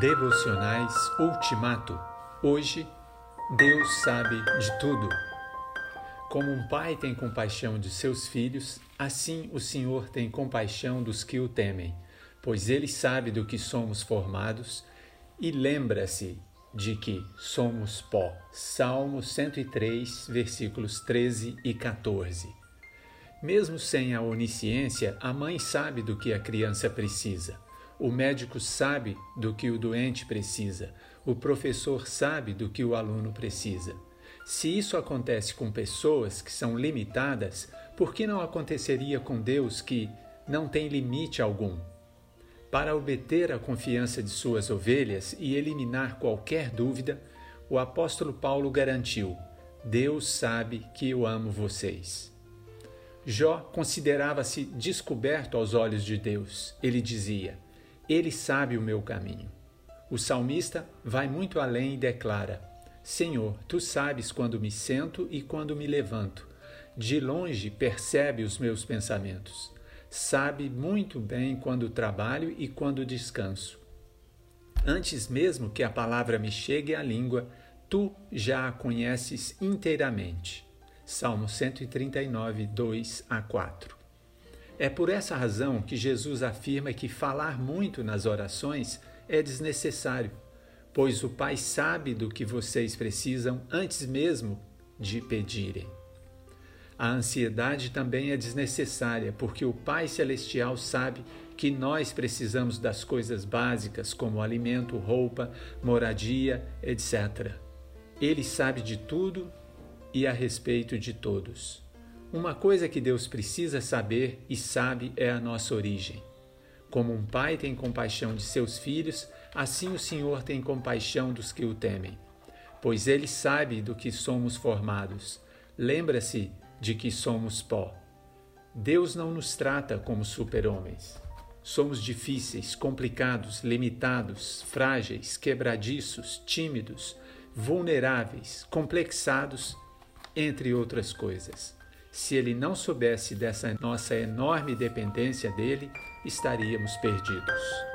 Devocionais Ultimato. Hoje, Deus sabe de tudo. Como um pai tem compaixão de seus filhos, assim o Senhor tem compaixão dos que o temem, pois ele sabe do que somos formados e lembra-se de que somos pó. Salmo 103, versículos 13 e 14. Mesmo sem a onisciência, a mãe sabe do que a criança precisa. O médico sabe do que o doente precisa. O professor sabe do que o aluno precisa. Se isso acontece com pessoas que são limitadas, por que não aconteceria com Deus que não tem limite algum? Para obter a confiança de suas ovelhas e eliminar qualquer dúvida, o apóstolo Paulo garantiu: Deus sabe que eu amo vocês. Jó considerava-se descoberto aos olhos de Deus. Ele dizia: ele sabe o meu caminho. O salmista vai muito além e declara: Senhor, tu sabes quando me sento e quando me levanto. De longe percebe os meus pensamentos. Sabe muito bem quando trabalho e quando descanso. Antes mesmo que a palavra me chegue à língua, tu já a conheces inteiramente. Salmo 139, 2 a 4. É por essa razão que Jesus afirma que falar muito nas orações é desnecessário, pois o Pai sabe do que vocês precisam antes mesmo de pedirem. A ansiedade também é desnecessária, porque o Pai Celestial sabe que nós precisamos das coisas básicas, como alimento, roupa, moradia, etc. Ele sabe de tudo e a respeito de todos. Uma coisa que Deus precisa saber e sabe é a nossa origem. Como um pai tem compaixão de seus filhos, assim o Senhor tem compaixão dos que o temem. Pois ele sabe do que somos formados. Lembra-se de que somos pó. Deus não nos trata como super-homens. Somos difíceis, complicados, limitados, frágeis, quebradiços, tímidos, vulneráveis, complexados, entre outras coisas. Se ele não soubesse dessa nossa enorme dependência dele, estaríamos perdidos.